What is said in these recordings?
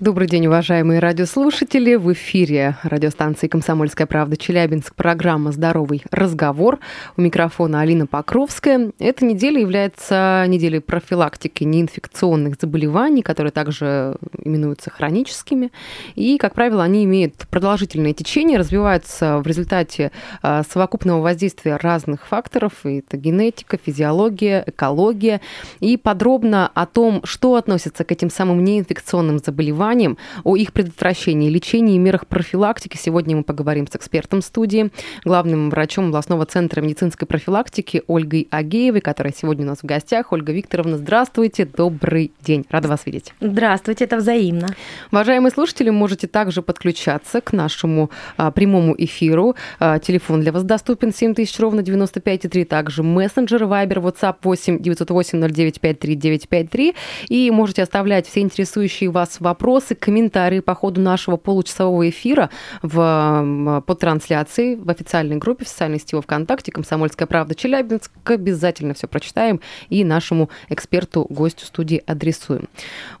Добрый день, уважаемые радиослушатели. В эфире радиостанции «Комсомольская правда» Челябинск. Программа «Здоровый разговор». У микрофона Алина Покровская. Эта неделя является неделей профилактики неинфекционных заболеваний, которые также именуются хроническими. И, как правило, они имеют продолжительное течение, развиваются в результате а, совокупного воздействия разных факторов. Это генетика, физиология, экология. И подробно о том, что относится к этим самым неинфекционным заболеваниям, заболеваниям, о их предотвращении, лечении и мерах профилактики. Сегодня мы поговорим с экспертом студии, главным врачом областного центра медицинской профилактики Ольгой Агеевой, которая сегодня у нас в гостях. Ольга Викторовна, здравствуйте, добрый день. Рада вас видеть. Здравствуйте, это взаимно. Уважаемые слушатели, можете также подключаться к нашему а, прямому эфиру. А, телефон для вас доступен 7000 ровно 95,3. Также мессенджер, вайбер, WhatsApp 8 908 0953 953. И можете оставлять все интересующие вас вопросы вопросы, комментарии по ходу нашего получасового эфира в, по трансляции в официальной группе в социальной сети ВКонтакте «Комсомольская правда Челябинск». Обязательно все прочитаем и нашему эксперту, гостю студии адресуем.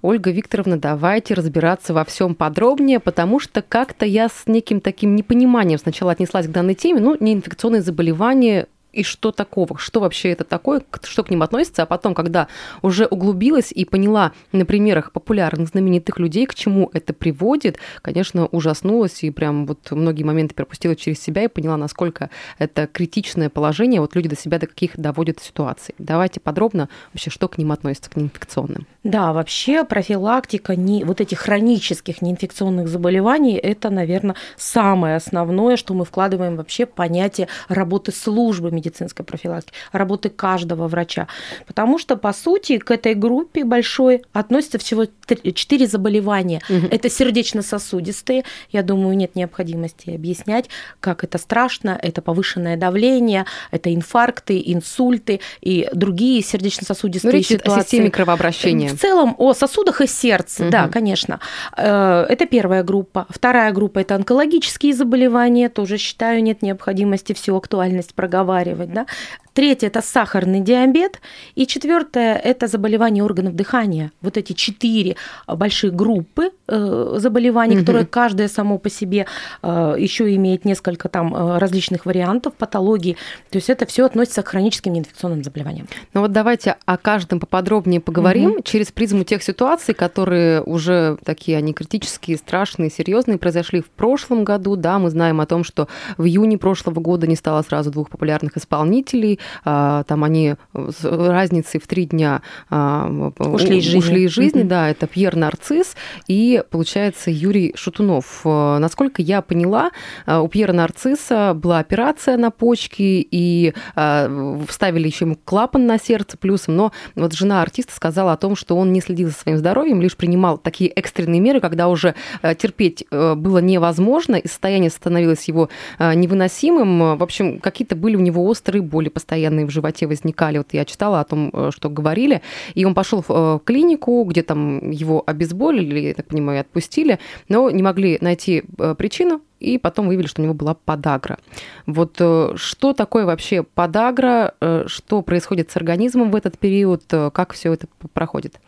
Ольга Викторовна, давайте разбираться во всем подробнее, потому что как-то я с неким таким непониманием сначала отнеслась к данной теме. Ну, неинфекционные заболевания и что такого, что вообще это такое, что к ним относится, а потом, когда уже углубилась и поняла на примерах популярных знаменитых людей, к чему это приводит, конечно, ужаснулась и прям вот многие моменты пропустила через себя и поняла, насколько это критичное положение, вот люди до себя до каких доводят ситуаций. Давайте подробно вообще, что к ним относится, к неинфекционным. Да, вообще профилактика не, вот этих хронических неинфекционных заболеваний, это, наверное, самое основное, что мы вкладываем вообще в понятие работы службы медицинской профилактики, работы каждого врача. Потому что, по сути, к этой группе большой относятся всего 4 заболевания. Угу. Это сердечно-сосудистые. Я думаю, нет необходимости объяснять, как это страшно. Это повышенное давление, это инфаркты, инсульты и другие сердечно-сосудистые ну, ситуации. о системе кровообращения. В целом о сосудах и сердце, угу. да, конечно. Э, это первая группа. Вторая группа – это онкологические заболевания. Тоже считаю, нет необходимости всю актуальность проговаривать да. Третье – это сахарный диабет. И четвертое – это заболевания органов дыхания. Вот эти четыре большие группы э, заболеваний, угу. которые каждая само по себе э, еще имеет несколько там э, различных вариантов патологии. То есть это все относится к хроническим неинфекционным заболеваниям. Ну вот давайте о каждом поподробнее поговорим угу. через призму тех ситуаций, которые уже такие, они критические, страшные, серьезные, произошли в прошлом году. Да, мы знаем о том, что в июне прошлого года не стало сразу двух популярных исполнителей. А, там они с разницей в три дня а, ушли из жизни. Ушли из жизни mm-hmm. Да, это Пьер Нарцисс и, получается, Юрий Шутунов. А, насколько я поняла, у Пьера Нарцисса была операция на почке и вставили еще ему клапан на сердце плюсом, но вот жена артиста сказала о том, что он не следил за своим здоровьем, лишь принимал такие экстренные меры, когда уже терпеть было невозможно, и состояние становилось его невыносимым. В общем, какие-то были у него острые боли постоянные в животе возникали. Вот я читала о том, э, что говорили. И он пошел в э, клинику, где там его обезболили, я так понимаю, отпустили, но не могли найти э, причину, и потом выявили, что у него была подагра. Вот э, что такое вообще подагра, э, что происходит с организмом в этот период, э, как все это проходит?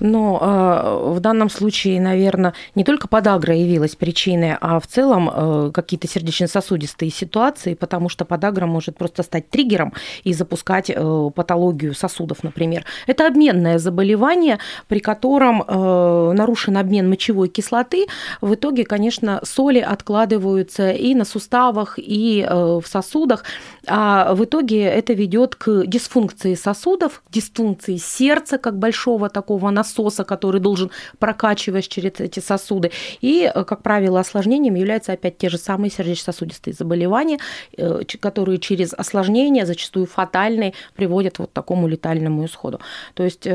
Но в данном случае, наверное, не только подагра явилась причиной, а в целом какие-то сердечно-сосудистые ситуации, потому что подагра может просто стать триггером и запускать патологию сосудов, например. Это обменное заболевание, при котором нарушен обмен мочевой кислоты. В итоге, конечно, соли откладываются откладываются и на суставах, и э, в сосудах. А в итоге это ведет к дисфункции сосудов, дисфункции сердца, как большого такого насоса, который должен прокачивать через эти сосуды. И, э, как правило, осложнением являются опять те же самые сердечно-сосудистые заболевания, э, которые через осложнения, зачастую фатальные, приводят вот к такому летальному исходу. То есть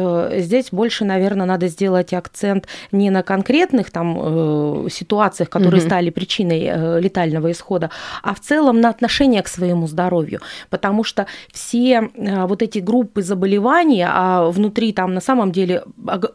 здесь больше, наверное, надо сделать акцент не на конкретных там ситуациях, которые угу. стали причиной летальной, э, летального исхода, а в целом на отношение к своему здоровью. Потому что все э, вот эти группы заболеваний, а внутри там на самом деле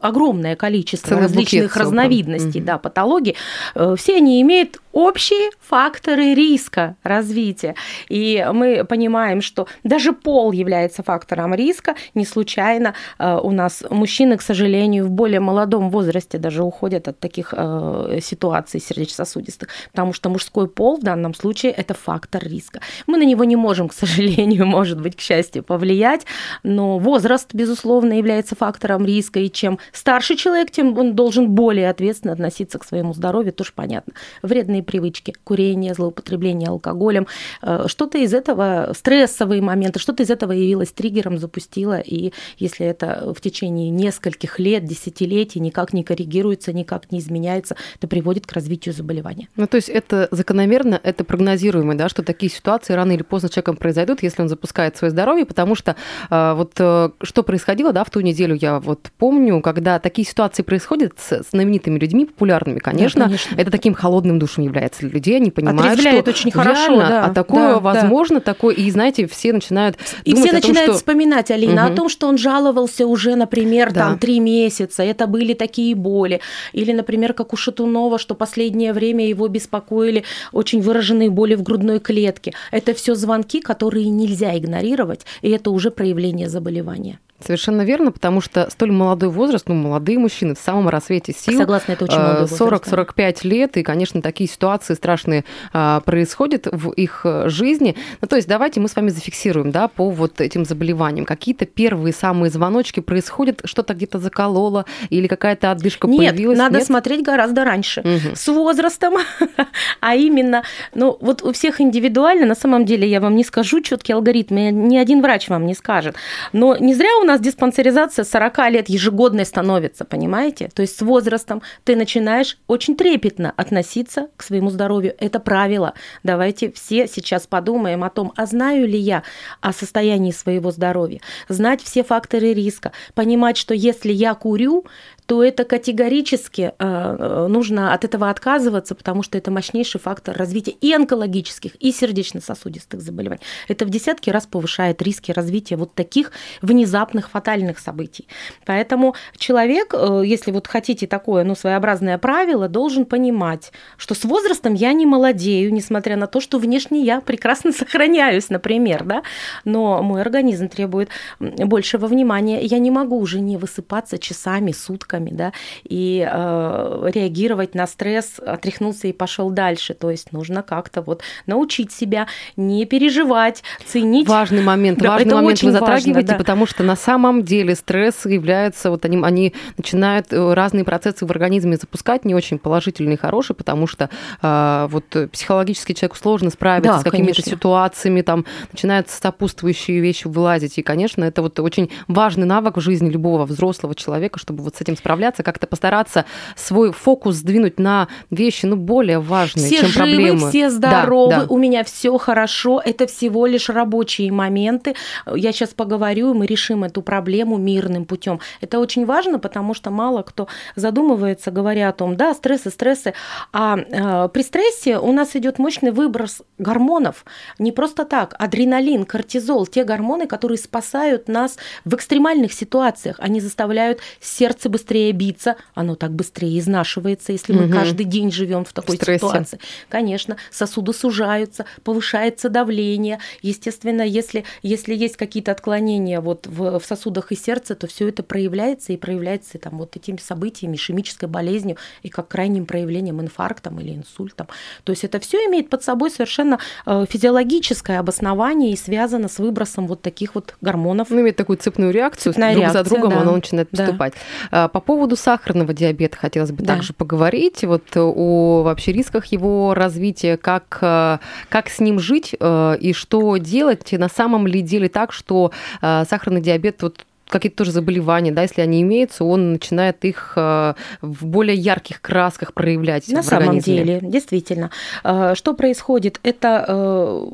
огромное количество Целый различных разновидностей угу. да, патологий, э, все они имеют общие факторы риска развития. И мы понимаем, что даже пол является фактором риска. Не случайно э, у нас мужчины, к сожалению, в более молодом возрасте даже уходят от таких э, ситуаций сердечно-сосудистых, потому что мужской пол в данном случае это фактор риска. Мы на него не можем, к сожалению, может быть, к счастью, повлиять, но возраст, безусловно, является фактором риска, и чем старше человек, тем он должен более ответственно относиться к своему здоровью, тоже понятно. Вредные привычки, курение, злоупотребление алкоголем, э, что-то из этого, стрессовые моменты, что-то из этого явилось триггером, запустило, и если это в течение нескольких лет, десятилетий никак не коррегируется, никак не изменяется, это приводит к развитию заболевания. Ну, то есть это закономерно, это прогнозируемо, да, что такие ситуации рано или поздно человеком произойдут, если он запускает свое здоровье, потому что э, вот э, что происходило, да, в ту неделю я вот помню, когда такие ситуации происходят с знаменитыми людьми, популярными, конечно, да, конечно. это таким холодным душем является для людей, они понимают, что очень хорошо, да, а такое да, возможно, да. такое, и знаете, все начинают И все начинают том, что... вспоминать, Алина, угу. о том, что он жаловался уже, например, да. там три месяца, это были такие боли, или, например, как у Шатунова, что последнее время его беспокоили очень выраженные боли в грудной клетке. Это все звонки, которые нельзя игнорировать, и это уже проявление заболевания. Совершенно верно, потому что столь молодой возраст, ну, молодые мужчины в самом рассвете сил. Согласна, это очень молодой 40-45 э, лет, и, конечно, такие ситуации страшные а, происходят в их э, жизни. Ну, то есть давайте мы с вами зафиксируем, да, по вот этим заболеваниям. Какие-то первые самые звоночки происходят, что-то где-то закололо, или какая-то отдышка Нет, появилась? надо Нет? смотреть гораздо раньше. Угу. С возрастом, а именно, ну, вот у всех индивидуально, на самом деле, я вам не скажу четкий алгоритм, ни один врач вам не скажет. Но не зря у нас диспансеризация 40 лет ежегодной становится, понимаете? То есть с возрастом ты начинаешь очень трепетно относиться к своему здоровью. Это правило. Давайте все сейчас подумаем о том, а знаю ли я о состоянии своего здоровья, знать все факторы риска, понимать, что если я курю, то это категорически э, нужно от этого отказываться, потому что это мощнейший фактор развития и онкологических, и сердечно-сосудистых заболеваний. Это в десятки раз повышает риски развития вот таких внезапных фатальных событий. Поэтому человек, э, если вот хотите такое, ну, своеобразное правило, должен понимать, что с возрастом я не молодею, несмотря на то, что внешне я прекрасно сохраняюсь, например, да, но мой организм требует большего внимания. Я не могу уже не высыпаться часами, сутками, да, и э, реагировать на стресс, отряхнулся и пошел дальше. То есть нужно как-то вот научить себя не переживать, ценить. Важный момент, да, важный момент вы затрагиваете, важно, да. потому что на самом деле стресс является, вот они, они начинают э, разные процессы в организме запускать, не очень положительные и хорошие, потому что э, вот психологически человеку сложно справиться да, с какими-то ситуациями, там начинают сопутствующие вещи вылазить, и, конечно, это вот очень важный навык в жизни любого взрослого человека, чтобы вот с этим справляться, как-то постараться свой фокус сдвинуть на вещи, ну, более важные, все чем живы, проблемы. Все здоровы, да, да. у меня все хорошо, это всего лишь рабочие моменты. Я сейчас поговорю, и мы решим эту проблему мирным путем. Это очень важно, потому что мало кто задумывается, говоря о том, да, стрессы, стрессы, а э, при стрессе у нас идет мощный выброс гормонов. Не просто так, адреналин, кортизол, те гормоны, которые спасают нас в экстремальных ситуациях, они заставляют сердце быстрее биться, оно так быстрее изнашивается, если мы угу. каждый день живем в такой в ситуации. Конечно, сосуды сужаются, повышается давление. Естественно, если, если есть какие-то отклонения вот в, в сосудах и сердце, то все это проявляется и проявляется там, вот этими событиями, ишемической болезнью и как крайним проявлением инфарктом или инсультом. То есть это все имеет под собой совершенно э, физиологическое обоснование и связано с выбросом вот таких вот гормонов. Ну, имеет такую цепную реакцию, Цепная друг реакция, за другом да. оно начинает поступать. Да. По поводу сахарного диабета хотелось бы да. также поговорить. Вот о вообще рисках его развития, как, э, как с ним жить э, и что делать. На самом ли деле так, что э, сахарный диабет вот какие-то тоже заболевания, да, если они имеются, он начинает их в более ярких красках проявлять. На самом организме. деле, действительно. Что происходит? Это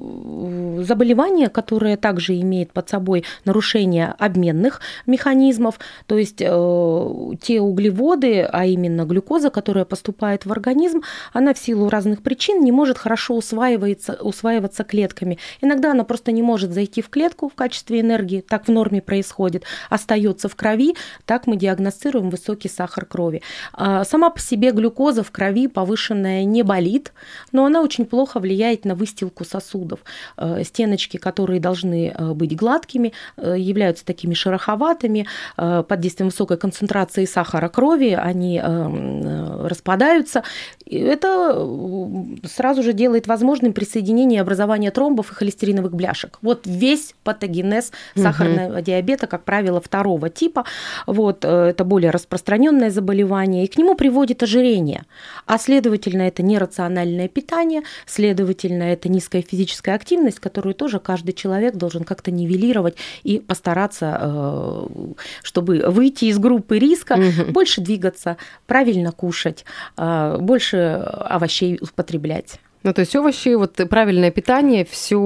заболевание, которое также имеет под собой нарушение обменных механизмов, то есть те углеводы, а именно глюкоза, которая поступает в организм, она в силу разных причин не может хорошо усваиваться, усваиваться клетками. Иногда она просто не может зайти в клетку в качестве энергии, так в норме происходит, остается в крови, так мы диагностируем высокий сахар крови. А сама по себе глюкоза в крови повышенная не болит, но она очень плохо влияет на выстилку сосудов. Э, стеночки, которые должны э, быть гладкими, являются такими шероховатыми. Под действием высокой концентрации сахара крови они распадаются. Это сразу же делает возможным присоединение и образование тромбов и холестериновых бляшек. Вот весь патогенез сахарного угу. диабета, как правило, второго типа. Вот, это более распространенное заболевание, и к нему приводит ожирение. А следовательно, это нерациональное питание, следовательно, это низкая физическая активность, которую тоже каждый человек должен как-то нивелировать и постараться, э, чтобы выйти из группы риска, угу. больше двигаться, правильно кушать, э, больше овощей употреблять. Ну, то есть овощи, вот правильное питание, все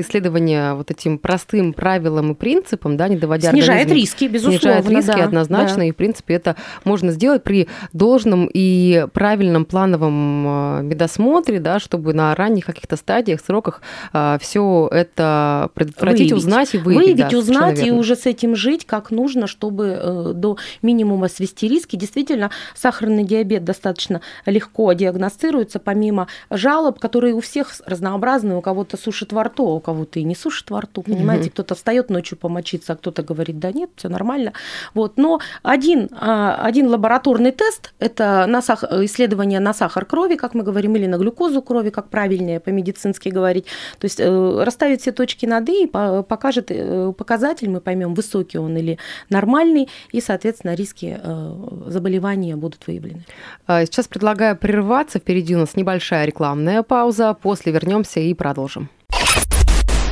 исследование вот этим простым правилам и принципам, да, не доводя Снижает риски, безусловно. Снижает риски да, однозначно, да. и, в принципе, это можно сделать при должном и правильном плановом а, медосмотре, да, чтобы на ранних каких-то стадиях, сроках а, все это предотвратить, выявить. узнать и выявить. Выявить, да, узнать и уже с этим жить как нужно, чтобы э, до минимума свести риски. Действительно, сахарный диабет достаточно легко диагностируется, помимо жалоб, жалоб, которые у всех разнообразные. У кого-то сушит во рту, а у кого-то и не сушит во рту, понимаете? Угу. Кто-то встает ночью помочиться, а кто-то говорит, да нет, все нормально. Вот. Но один, а, один лабораторный тест – это на сах... исследование на сахар крови, как мы говорим, или на глюкозу крови, как правильнее по-медицински говорить. То есть э, расставить все точки над «и» покажет э, показатель, мы поймем, высокий он или нормальный, и, соответственно, риски э, заболевания будут выявлены. А, сейчас предлагаю прерваться. Впереди у нас небольшая рекламная пауза, после вернемся и продолжим.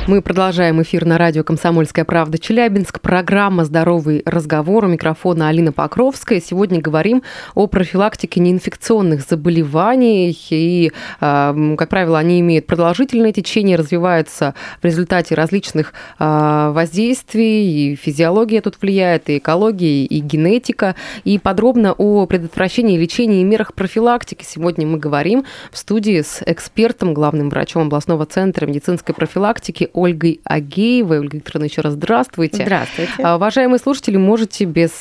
Мы продолжаем эфир на радио «Комсомольская правда» Челябинск. Программа «Здоровый разговор». У микрофона Алина Покровская. Сегодня говорим о профилактике неинфекционных заболеваний. И, а, как правило, они имеют продолжительное течение, развиваются в результате различных а, воздействий. И физиология тут влияет, и экология, и генетика. И подробно о предотвращении, лечении и мерах профилактики сегодня мы говорим в студии с экспертом, главным врачом областного центра медицинской профилактики Ольгой Агеевой. Ольга Викторовна, еще раз здравствуйте. Здравствуйте. А, уважаемые слушатели, можете без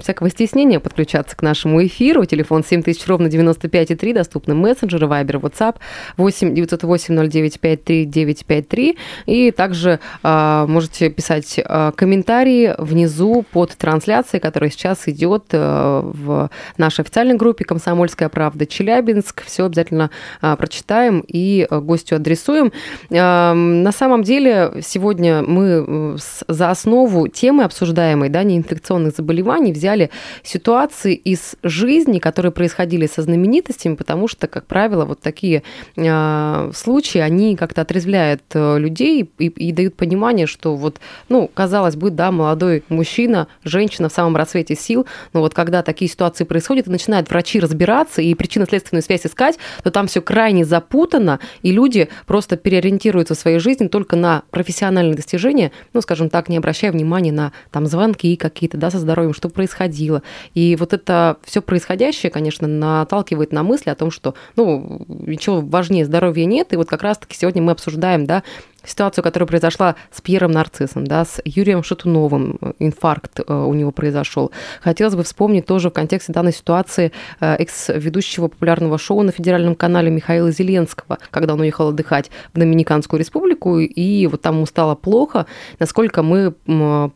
всякого стеснения подключаться к нашему эфиру. Телефон 7000 ровно 95,3, доступны мессенджеры, Вайбер, WhatsApp 8 908 0953 953. И также а, можете писать а, комментарии внизу под трансляцией, которая сейчас идет а, в нашей официальной группе «Комсомольская правда Челябинск». Все обязательно прочитаем и а, гостю адресуем. На самом деле деле сегодня мы за основу темы обсуждаемой, да, неинфекционных заболеваний взяли ситуации из жизни, которые происходили со знаменитостями, потому что, как правило, вот такие э, случаи, они как-то отрезвляют э, людей и, и дают понимание, что вот, ну, казалось бы, да, молодой мужчина, женщина в самом расцвете сил, но вот когда такие ситуации происходят, и начинают врачи разбираться и причинно-следственную связь искать, то там все крайне запутано, и люди просто переориентируются в своей жизни только на профессиональные достижения, ну, скажем так, не обращая внимания на там звонки какие-то, да, со здоровьем, что происходило. И вот это все происходящее, конечно, наталкивает на мысли о том, что, ну, ничего важнее здоровья нет, и вот как раз-таки сегодня мы обсуждаем, да, ситуацию, которая произошла с Пьером Нарциссом, да, с Юрием Шатуновым, инфаркт э, у него произошел. Хотелось бы вспомнить тоже в контексте данной ситуации э, экс-ведущего популярного шоу на федеральном канале Михаила Зеленского, когда он уехал отдыхать в Доминиканскую республику, и вот там ему стало плохо. Насколько мы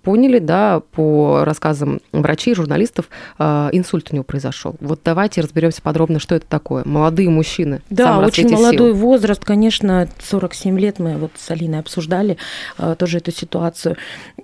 поняли, да, по рассказам врачей журналистов, э, инсульт у него произошел. Вот давайте разберемся подробно, что это такое. Молодые мужчины. Да, очень молодой сил. возраст, конечно, 47 лет мы вот с Алиной обсуждали тоже эту ситуацию.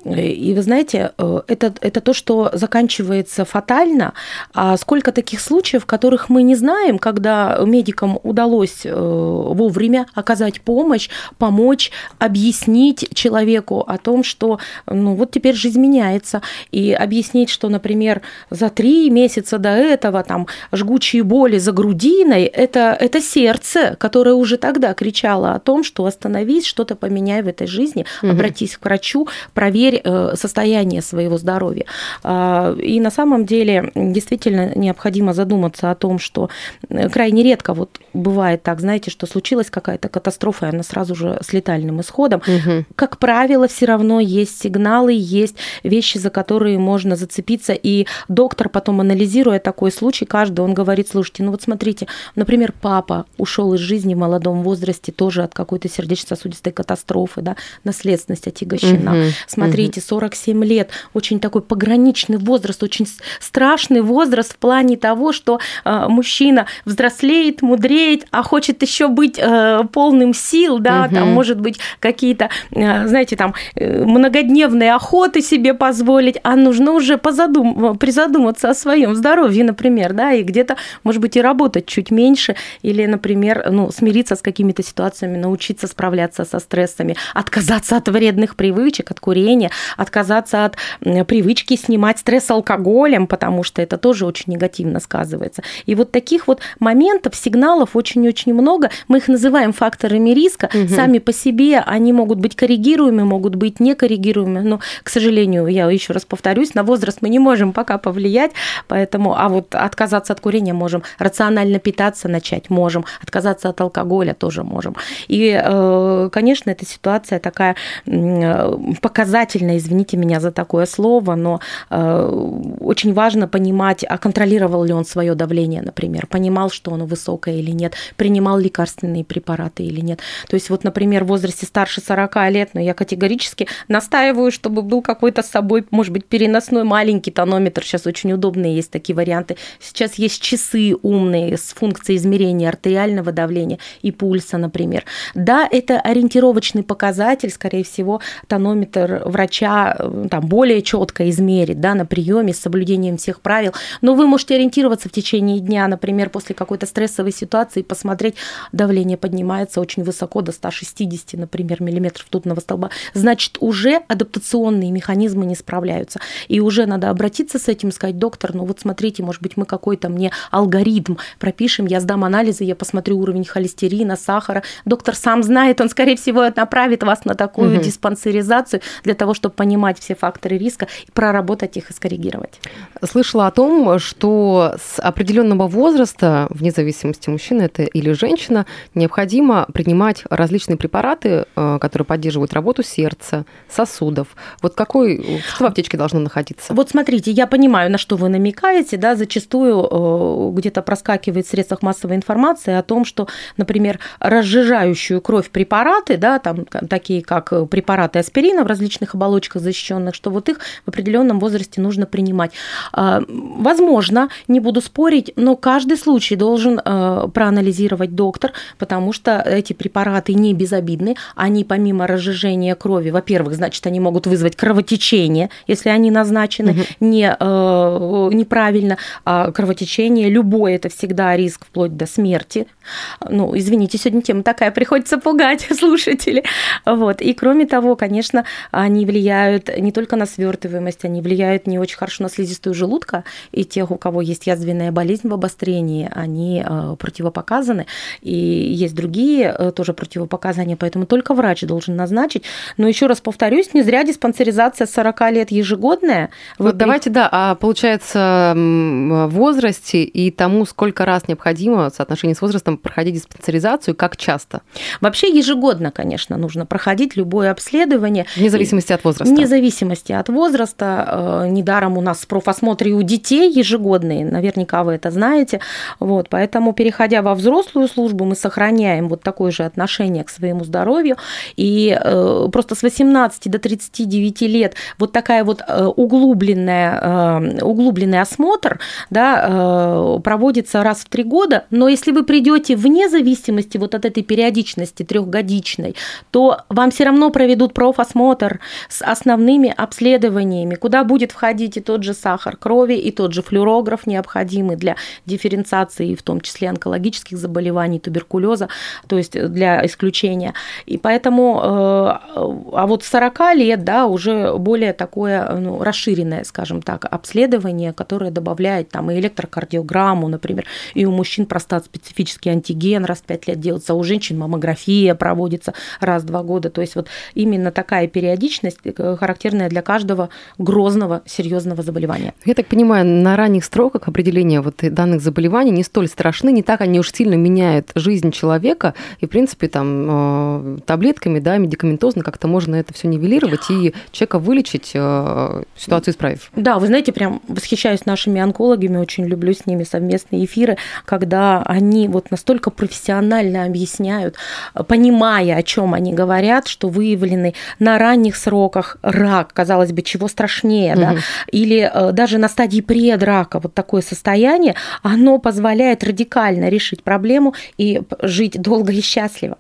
И вы знаете, это, это то, что заканчивается фатально, а сколько таких случаев, которых мы не знаем, когда медикам удалось вовремя оказать помощь, помочь, объяснить человеку о том, что ну вот теперь жизнь меняется, и объяснить, что, например, за три месяца до этого там жгучие боли за грудиной, это, это сердце, которое уже тогда кричало о том, что остановись, что-то поменяй в этой жизни, угу. обратись к врачу, проверь э, состояние своего здоровья. А, и на самом деле действительно необходимо задуматься о том, что э, крайне редко вот бывает так, знаете, что случилась какая-то катастрофа, и она сразу же с летальным исходом. Угу. Как правило, все равно есть сигналы, есть вещи, за которые можно зацепиться, и доктор потом, анализируя такой случай, каждый, он говорит, слушайте, ну вот смотрите, например, папа ушел из жизни в молодом возрасте тоже от какой-то сердечно-сосудистой катастрофы, да, наследственность отягощена. Угу. Смотрите, 47 лет, очень такой пограничный возраст, очень страшный возраст в плане того, что э, мужчина взрослеет, мудреет, а хочет еще быть э, полным сил, да, угу. там, может быть, какие-то, э, знаете, там, э, многодневные охоты себе позволить, а нужно уже позадум... призадуматься о своем здоровье, например, да, и где-то, может быть, и работать чуть меньше, или, например, ну, смириться с какими-то ситуациями, научиться справляться со стрессами, отказаться от вредных привычек, от курения, отказаться от привычки снимать стресс алкоголем, потому что это тоже очень негативно сказывается. И вот таких вот моментов, сигналов очень-очень много. Мы их называем факторами риска. Угу. Сами по себе они могут быть коррегируемы, могут быть некоррегируемы. Но, к сожалению, я еще раз повторюсь, на возраст мы не можем пока повлиять, поэтому, а вот отказаться от курения можем, рационально питаться начать можем, отказаться от алкоголя тоже можем. И, э, конечно, эта ситуация такая показательная, извините меня за такое слово, но э, очень важно понимать, а контролировал ли он свое давление, например, понимал, что оно высокое или нет, принимал лекарственные препараты или нет. То есть вот, например, в возрасте старше 40 лет, но я категорически настаиваю, чтобы был какой-то с собой, может быть, переносной маленький тонометр. Сейчас очень удобные есть такие варианты. Сейчас есть часы умные с функцией измерения артериального давления и пульса, например. Да, это ориентировочный показатель, скорее всего, тонометр врача э, там более четко измерит, да, на приеме с соблюдением всех правил. Но вы можете ориентироваться в течение дня, например, после какой-то стрессовой ситуации, посмотреть, давление поднимается очень высоко, до 160, например, миллиметров ртутного столба. Значит, уже адаптационные механизмы не справляются. И уже надо обратиться с этим, сказать, доктор, ну вот смотрите, может быть, мы какой-то мне алгоритм пропишем, я сдам анализы, я посмотрю уровень холестерина, сахара. Доктор сам знает, он, скорее всего, направит вас на такую угу. диспансеризацию для того, чтобы понимать все факторы риска проработать их и скоррегировать. Слышала о том, что с определенного возраста, вне зависимости, мужчина это или женщина, необходимо принимать различные препараты, э, которые поддерживают работу сердца, сосудов. Вот какой, что в аптечке должно находиться? Вот смотрите, я понимаю, на что вы намекаете, да, зачастую э, где-то проскакивает в средствах массовой информации о том, что, например, разжижающую кровь препараты, да, там такие как препараты аспирина в различных оболочках защищенных, что вот их в определенном возрасте нужно принимать. А, возможно, не буду спорить, но каждый случай должен э, проанализировать доктор, потому что эти препараты не безобидны, они помимо разжижения крови, во-первых, значит, они могут вызвать кровотечение, если они назначены угу. не, э, неправильно, а кровотечение любое это всегда риск вплоть до смерти. Ну, извините, сегодня тема такая, приходится пугать слушателей. Вот. И кроме того, конечно, они влияют не только на свертываемость, они влияют не очень хорошо на слизистую желудка, и тех, у кого есть язвенная болезнь в обострении, они э, противопоказаны, и есть другие э, тоже противопоказания, поэтому только врач должен назначить. Но еще раз повторюсь, не зря диспансеризация 40 лет ежегодная. Вот при... давайте, да, а получается в возрасте и тому, сколько раз необходимо в соотношении с возрастом проходить диспансеризацию, как часто? Вообще ежегодно, конечно, нужно проходить любое обследование. Вне зависимости от возраста. Вне зависимости от возраста. Э, недаром у нас профосмотры у детей ежегодные, наверняка вы это знаете. Вот, поэтому, переходя во взрослую службу, мы сохраняем вот такое же отношение к своему здоровью. И э, просто с 18 до 39 лет вот такая вот э, углубленная, углубленный осмотр да, проводится раз в три года. Но если вы придете вне зависимости вот от этой периодичности трехгодичной, то вам все равно проведут профосмотр с основными обследованиями, куда будет входить и тот же сахар крови, и тот же флюорограф, необходимый для дифференциации, в том числе онкологических заболеваний, туберкулеза, то есть для исключения. И поэтому, э, а вот 40 лет, да, уже более такое ну, расширенное, скажем так, обследование, которое добавляет там и электрокардиограмму, например, и у мужчин простат специфический антиген раз в 5 лет делается, а у женщин маммография проводится раз в 2 года. То есть вот именно такая периодичность э, характерная для каждого грозного, серьезного заболевания. Я так понимаю, на ранних строках определения вот данных заболеваний не столь страшны, не так они уж сильно меняют жизнь человека, и, в принципе, там э, таблетками, да, медикаментозно как-то можно это все нивелировать и человека вылечить, э, ситуацию исправив. Да, вы знаете, прям восхищаюсь нашими онкологами, очень люблю с ними совместные эфиры, когда они вот настолько профессионально объясняют, понимая, о чем они говорят, что выявлены на ранних сроках рак, казалось бы, чего страшнее, угу. да, или э, даже на стадии предрака вот такое состояние, оно позволяет радикально решить проблему и жить долго и счастливо.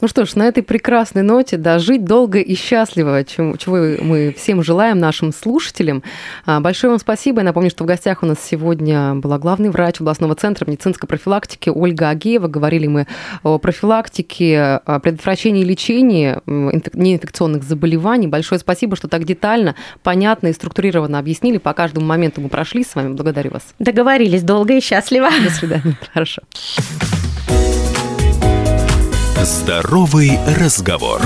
Ну что ж, на этой прекрасной ноте, да, жить долго и счастливо, чего, мы всем желаем нашим слушателям. А, большое вам спасибо. Я напомню, что в гостях у нас сегодня была главный врач областного центра медицинской профилактики Ольга Агеева. Говорили мы о профилактике, о предотвращении и лечении неинфекционных заболеваний. Большое спасибо, что так детально, понятно и структурированно объяснили. По каждому моменту мы прошли с вами. Благодарю вас. Договорились. Долго и счастливо. До свидания. Хорошо. Здоровый разговор.